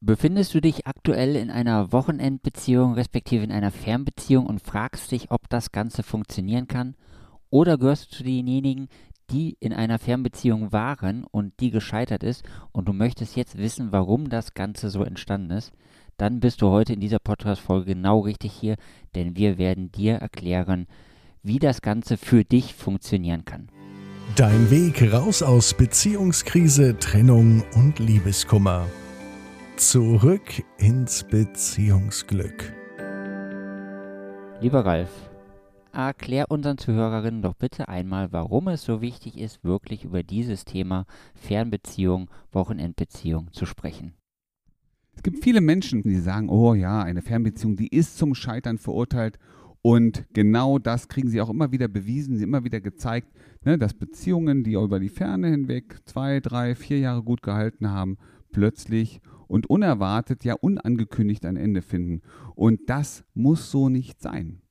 Befindest du dich aktuell in einer Wochenendbeziehung respektive in einer Fernbeziehung und fragst dich, ob das Ganze funktionieren kann? Oder gehörst du zu denjenigen, die in einer Fernbeziehung waren und die gescheitert ist und du möchtest jetzt wissen, warum das Ganze so entstanden ist? Dann bist du heute in dieser Podcast-Folge genau richtig hier, denn wir werden dir erklären, wie das Ganze für dich funktionieren kann. Dein Weg raus aus Beziehungskrise, Trennung und Liebeskummer. Zurück ins Beziehungsglück. Lieber Ralf, erklär unseren Zuhörerinnen doch bitte einmal, warum es so wichtig ist, wirklich über dieses Thema Fernbeziehung, Wochenendbeziehung zu sprechen. Es gibt viele Menschen, die sagen, oh ja, eine Fernbeziehung, die ist zum Scheitern verurteilt. Und genau das kriegen sie auch immer wieder bewiesen, sie immer wieder gezeigt, ne, dass Beziehungen, die über die Ferne hinweg zwei, drei, vier Jahre gut gehalten haben, plötzlich und unerwartet, ja unangekündigt ein Ende finden. Und das muss so nicht sein.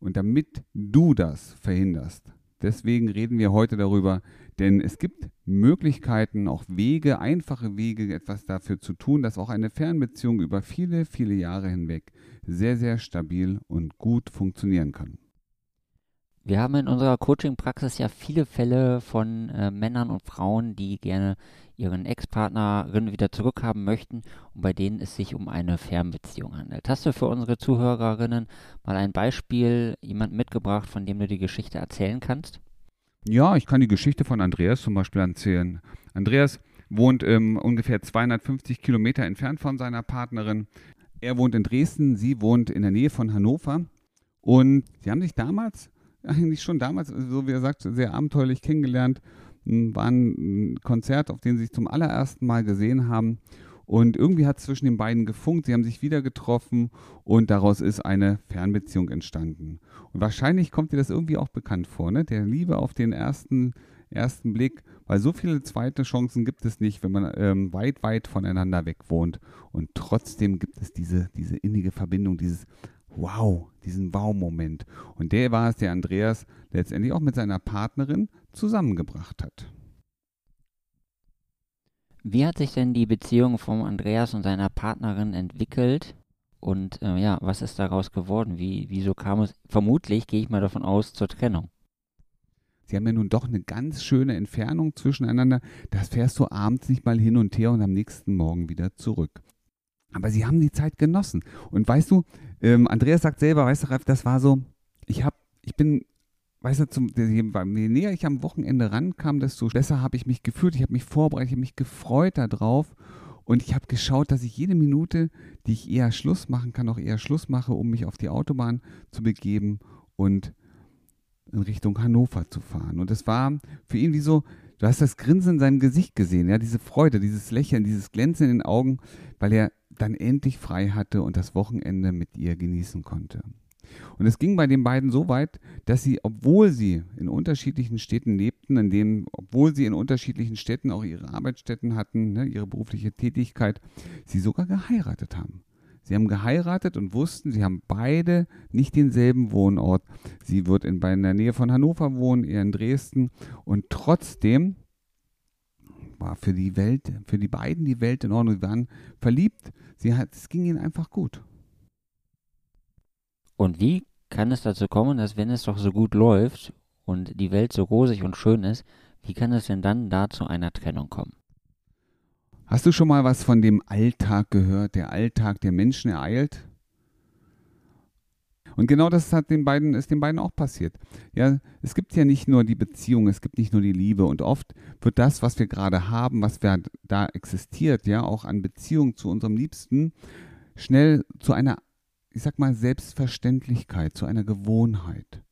Und damit du das verhinderst, deswegen reden wir heute darüber, denn es gibt Möglichkeiten, auch Wege, einfache Wege, etwas dafür zu tun, dass auch eine Fernbeziehung über viele, viele Jahre hinweg sehr, sehr stabil und gut funktionieren kann. Wir haben in unserer Coaching-Praxis ja viele Fälle von äh, Männern und Frauen, die gerne ihren Ex-Partnerin wieder zurückhaben möchten und bei denen es sich um eine Fernbeziehung handelt. Hast du für unsere Zuhörerinnen mal ein Beispiel, jemand mitgebracht, von dem du die Geschichte erzählen kannst? Ja, ich kann die Geschichte von Andreas zum Beispiel erzählen. Andreas wohnt ähm, ungefähr 250 Kilometer entfernt von seiner Partnerin. Er wohnt in Dresden, sie wohnt in der Nähe von Hannover. Und sie haben sich damals eigentlich schon damals, so wie er sagt, sehr abenteuerlich kennengelernt. War ein Konzert, auf dem sie sich zum allerersten Mal gesehen haben. Und irgendwie hat es zwischen den beiden gefunkt. Sie haben sich wieder getroffen und daraus ist eine Fernbeziehung entstanden. Und wahrscheinlich kommt dir das irgendwie auch bekannt vor, ne? Der Liebe auf den ersten, ersten Blick, weil so viele zweite Chancen gibt es nicht, wenn man ähm, weit, weit voneinander weg wohnt. Und trotzdem gibt es diese, diese innige Verbindung, dieses Wow, diesen Wow-Moment. Und der war es, der Andreas letztendlich auch mit seiner Partnerin zusammengebracht hat. Wie hat sich denn die Beziehung von Andreas und seiner Partnerin entwickelt? Und äh, ja, was ist daraus geworden? Wie, wieso kam es, vermutlich gehe ich mal davon aus, zur Trennung? Sie haben ja nun doch eine ganz schöne Entfernung zwischeneinander. Das fährst du abends nicht mal hin und her und am nächsten Morgen wieder zurück. Aber sie haben die Zeit genossen. Und weißt du, ähm, Andreas sagt selber, weißt du, Ralf, das war so, ich habe, ich bin, weißt du, zum, je näher ich am Wochenende rankam, desto besser habe ich mich gefühlt. Ich habe mich vorbereitet, ich habe mich gefreut darauf. Und ich habe geschaut, dass ich jede Minute, die ich eher Schluss machen kann, auch eher Schluss mache, um mich auf die Autobahn zu begeben und in Richtung Hannover zu fahren. Und es war für ihn wie so, du hast das Grinsen in seinem Gesicht gesehen, ja, diese Freude, dieses Lächeln, dieses Glänzen in den Augen, weil er dann endlich frei hatte und das Wochenende mit ihr genießen konnte. Und es ging bei den beiden so weit, dass sie, obwohl sie in unterschiedlichen Städten lebten, in denen, obwohl sie in unterschiedlichen Städten auch ihre Arbeitsstätten hatten, ne, ihre berufliche Tätigkeit, sie sogar geheiratet haben. Sie haben geheiratet und wussten, sie haben beide nicht denselben Wohnort. Sie wird in, in der Nähe von Hannover wohnen, er in Dresden. Und trotzdem war für die Welt, für die beiden die Welt in Ordnung. Sie waren verliebt. Sie hat, es ging ihnen einfach gut. Und wie kann es dazu kommen, dass wenn es doch so gut läuft und die Welt so rosig und schön ist, wie kann es denn dann da zu einer Trennung kommen? Hast du schon mal was von dem Alltag gehört, der Alltag der Menschen ereilt? Und genau das hat den beiden, ist den beiden auch passiert. Ja, es gibt ja nicht nur die Beziehung, es gibt nicht nur die Liebe. Und oft wird das, was wir gerade haben, was wir da existiert, ja, auch an Beziehung zu unserem Liebsten, schnell zu einer, ich sag mal, Selbstverständlichkeit, zu einer Gewohnheit.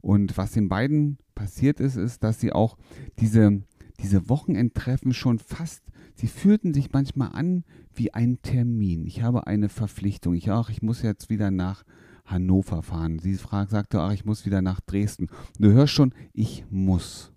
Und was den beiden passiert ist, ist, dass sie auch diese, diese Wochenendtreffen schon fast, sie fühlten sich manchmal an wie ein Termin. Ich habe eine Verpflichtung. Ich auch, ich muss jetzt wieder nach Hannover fahren. Sie fragt, sagte, ach, ich muss wieder nach Dresden. du hörst schon, ich muss.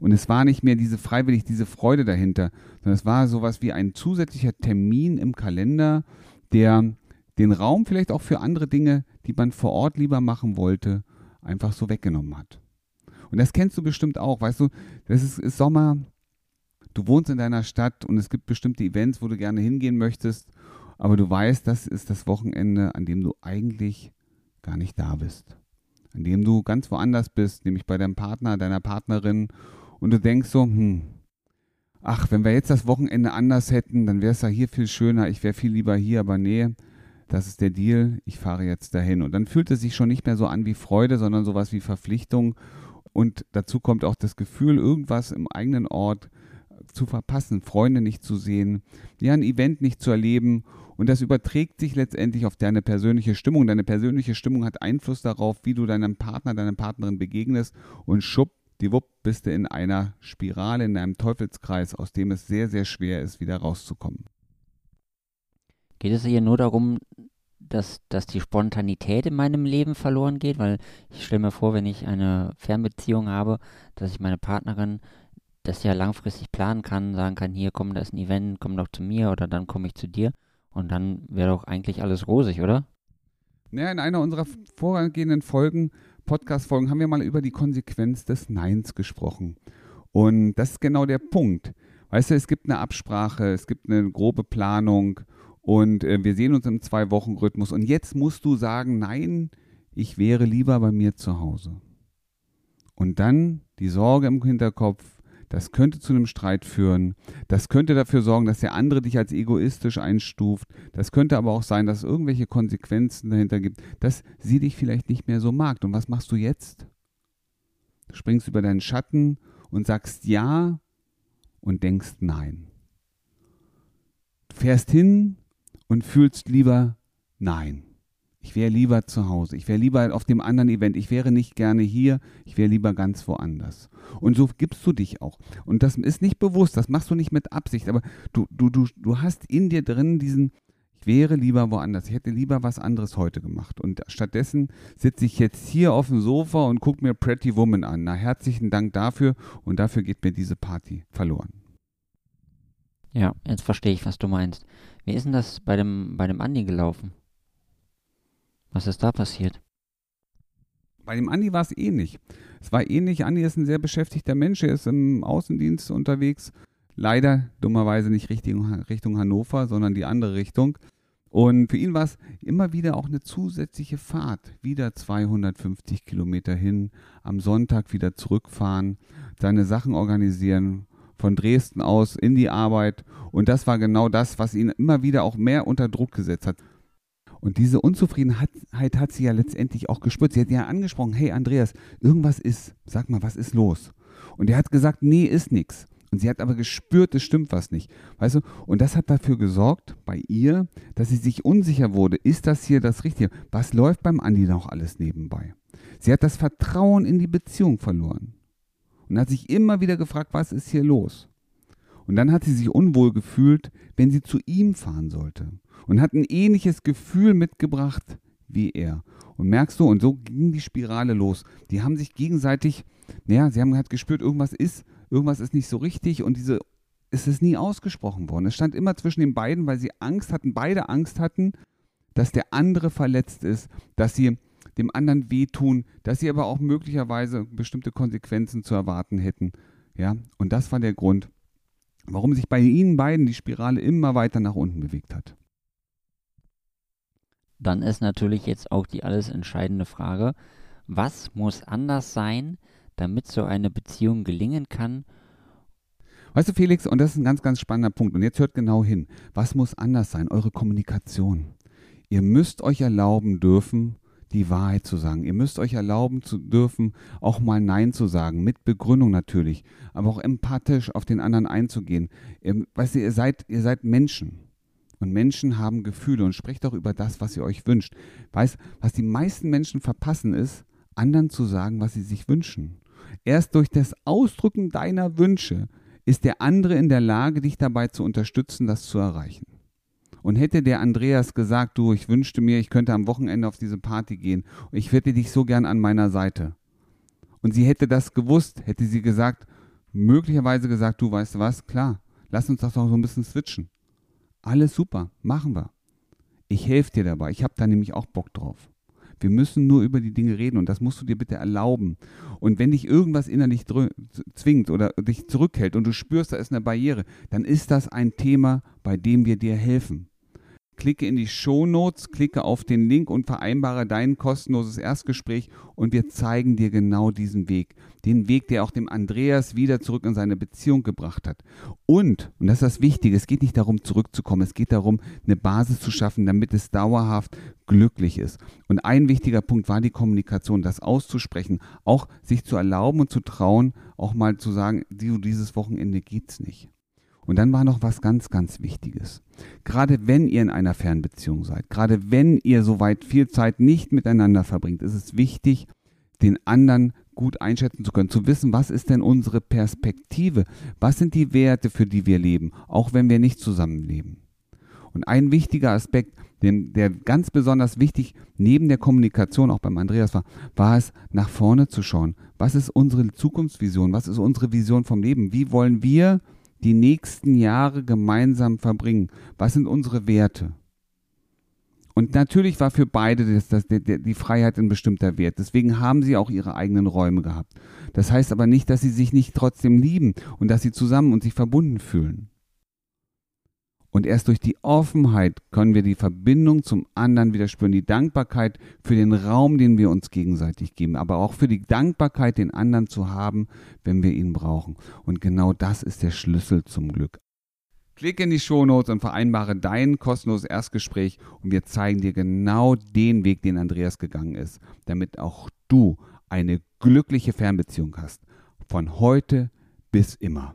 Und es war nicht mehr diese freiwillig, diese Freude dahinter, sondern es war sowas wie ein zusätzlicher Termin im Kalender, der den Raum vielleicht auch für andere Dinge, die man vor Ort lieber machen wollte, einfach so weggenommen hat. Und das kennst du bestimmt auch, weißt du, das ist, ist Sommer, du wohnst in deiner Stadt und es gibt bestimmte Events, wo du gerne hingehen möchtest, aber du weißt, das ist das Wochenende, an dem du eigentlich gar nicht da bist. An dem du ganz woanders bist, nämlich bei deinem Partner, deiner Partnerin und du denkst so, hm, ach, wenn wir jetzt das Wochenende anders hätten, dann wäre es ja hier viel schöner, ich wäre viel lieber hier, aber nee, das ist der Deal, ich fahre jetzt dahin. Und dann fühlt es sich schon nicht mehr so an wie Freude, sondern sowas wie Verpflichtung. Und dazu kommt auch das Gefühl, irgendwas im eigenen Ort zu verpassen, Freunde nicht zu sehen, ja, ein Event nicht zu erleben. Und das überträgt sich letztendlich auf deine persönliche Stimmung. Deine persönliche Stimmung hat Einfluss darauf, wie du deinem Partner, deiner Partnerin begegnest. Und schupp, die Wupp, bist du in einer Spirale, in einem Teufelskreis, aus dem es sehr, sehr schwer ist, wieder rauszukommen. Geht es hier nur darum, dass, dass die Spontanität in meinem Leben verloren geht? Weil ich stelle mir vor, wenn ich eine Fernbeziehung habe, dass ich meine Partnerin das ja langfristig planen kann, sagen kann, hier komm, da ist ein Event, komm doch zu mir oder dann komme ich zu dir. Und dann wäre doch eigentlich alles rosig, oder? Ja, in einer unserer vorangehenden Folgen, Podcast-Folgen, haben wir mal über die Konsequenz des Neins gesprochen. Und das ist genau der Punkt. Weißt du, es gibt eine Absprache, es gibt eine grobe Planung und äh, wir sehen uns im Zwei-Wochen-Rhythmus. Und jetzt musst du sagen, nein, ich wäre lieber bei mir zu Hause. Und dann die Sorge im Hinterkopf, das könnte zu einem Streit führen. Das könnte dafür sorgen, dass der andere dich als egoistisch einstuft. Das könnte aber auch sein, dass es irgendwelche Konsequenzen dahinter gibt, dass sie dich vielleicht nicht mehr so mag. Und was machst du jetzt? Du springst über deinen Schatten und sagst ja und denkst nein. Du fährst hin und fühlst lieber, nein, ich wäre lieber zu Hause, ich wäre lieber auf dem anderen Event, ich wäre nicht gerne hier, ich wäre lieber ganz woanders. Und so gibst du dich auch. Und das ist nicht bewusst, das machst du nicht mit Absicht, aber du, du, du, du hast in dir drin diesen, ich wäre lieber woanders, ich hätte lieber was anderes heute gemacht. Und stattdessen sitze ich jetzt hier auf dem Sofa und gucke mir Pretty Woman an. Na, herzlichen Dank dafür und dafür geht mir diese Party verloren. Ja, jetzt verstehe ich, was du meinst. Wie ist denn das bei dem, bei dem Andi gelaufen? Was ist da passiert? Bei dem Andi war es ähnlich. Es war ähnlich. Andi ist ein sehr beschäftigter Mensch. Er ist im Außendienst unterwegs. Leider dummerweise nicht Richtung, Richtung Hannover, sondern die andere Richtung. Und für ihn war es immer wieder auch eine zusätzliche Fahrt. Wieder 250 Kilometer hin, am Sonntag wieder zurückfahren, seine Sachen organisieren, von Dresden aus in die Arbeit. Und das war genau das, was ihn immer wieder auch mehr unter Druck gesetzt hat. Und diese Unzufriedenheit hat sie ja letztendlich auch gespürt. Sie hat ja angesprochen, hey Andreas, irgendwas ist, sag mal, was ist los? Und er hat gesagt, nee, ist nichts. Und sie hat aber gespürt, es stimmt was nicht. Weißt du? Und das hat dafür gesorgt bei ihr, dass sie sich unsicher wurde. Ist das hier das Richtige? Was läuft beim Andi noch alles nebenbei? Sie hat das Vertrauen in die Beziehung verloren und hat sich immer wieder gefragt, was ist hier los? Und dann hat sie sich unwohl gefühlt, wenn sie zu ihm fahren sollte und hat ein ähnliches Gefühl mitgebracht wie er. Und merkst du, und so ging die Spirale los. Die haben sich gegenseitig, naja, sie haben halt gespürt, irgendwas ist, irgendwas ist nicht so richtig und diese, es ist nie ausgesprochen worden. Es stand immer zwischen den beiden, weil sie Angst hatten, beide Angst hatten, dass der andere verletzt ist, dass sie dem anderen wehtun, dass sie aber auch möglicherweise bestimmte Konsequenzen zu erwarten hätten. Ja, und das war der Grund, warum sich bei ihnen beiden die Spirale immer weiter nach unten bewegt hat. Dann ist natürlich jetzt auch die alles entscheidende Frage, was muss anders sein, damit so eine Beziehung gelingen kann? Weißt du, Felix, und das ist ein ganz, ganz spannender Punkt. Und jetzt hört genau hin. Was muss anders sein? Eure Kommunikation. Ihr müsst euch erlauben dürfen, die Wahrheit zu sagen. Ihr müsst euch erlauben zu dürfen, auch mal Nein zu sagen, mit Begründung natürlich, aber auch empathisch auf den anderen einzugehen. Ihr, weißt du, ihr seid, ihr seid Menschen. Und Menschen haben Gefühle und sprecht auch über das, was ihr euch wünscht. Weißt, was die meisten Menschen verpassen ist, anderen zu sagen, was sie sich wünschen. Erst durch das Ausdrücken deiner Wünsche ist der andere in der Lage, dich dabei zu unterstützen, das zu erreichen. Und hätte der Andreas gesagt, du, ich wünschte mir, ich könnte am Wochenende auf diese Party gehen, ich hätte dich so gern an meiner Seite. Und sie hätte das gewusst, hätte sie gesagt, möglicherweise gesagt, du weißt was, klar, lass uns das doch so ein bisschen switchen. Alles super, machen wir. Ich helfe dir dabei, ich habe da nämlich auch Bock drauf. Wir müssen nur über die Dinge reden und das musst du dir bitte erlauben. Und wenn dich irgendwas innerlich zwingt oder dich zurückhält und du spürst, da ist eine Barriere, dann ist das ein Thema, bei dem wir dir helfen. Klicke in die Shownotes, klicke auf den Link und vereinbare dein kostenloses Erstgespräch und wir zeigen dir genau diesen Weg. Den Weg, der auch dem Andreas wieder zurück in seine Beziehung gebracht hat. Und, und das ist das Wichtige, es geht nicht darum, zurückzukommen, es geht darum, eine Basis zu schaffen, damit es dauerhaft glücklich ist. Und ein wichtiger Punkt war die Kommunikation, das auszusprechen, auch sich zu erlauben und zu trauen, auch mal zu sagen, dieses Wochenende geht's nicht. Und dann war noch was ganz, ganz Wichtiges. Gerade wenn ihr in einer Fernbeziehung seid, gerade wenn ihr soweit viel Zeit nicht miteinander verbringt, ist es wichtig, den anderen gut einschätzen zu können, zu wissen, was ist denn unsere Perspektive, was sind die Werte, für die wir leben, auch wenn wir nicht zusammenleben. Und ein wichtiger Aspekt, der ganz besonders wichtig neben der Kommunikation auch beim Andreas war, war es, nach vorne zu schauen. Was ist unsere Zukunftsvision? Was ist unsere Vision vom Leben? Wie wollen wir die nächsten Jahre gemeinsam verbringen? Was sind unsere Werte? Und natürlich war für beide das, das, die, die Freiheit ein bestimmter Wert. Deswegen haben sie auch ihre eigenen Räume gehabt. Das heißt aber nicht, dass sie sich nicht trotzdem lieben und dass sie zusammen und sich verbunden fühlen. Und erst durch die Offenheit können wir die Verbindung zum anderen wieder spüren, die Dankbarkeit für den Raum, den wir uns gegenseitig geben, aber auch für die Dankbarkeit, den anderen zu haben, wenn wir ihn brauchen. Und genau das ist der Schlüssel zum Glück. Klick in die Shownotes und vereinbare dein kostenloses Erstgespräch und wir zeigen dir genau den Weg, den Andreas gegangen ist, damit auch du eine glückliche Fernbeziehung hast. Von heute bis immer.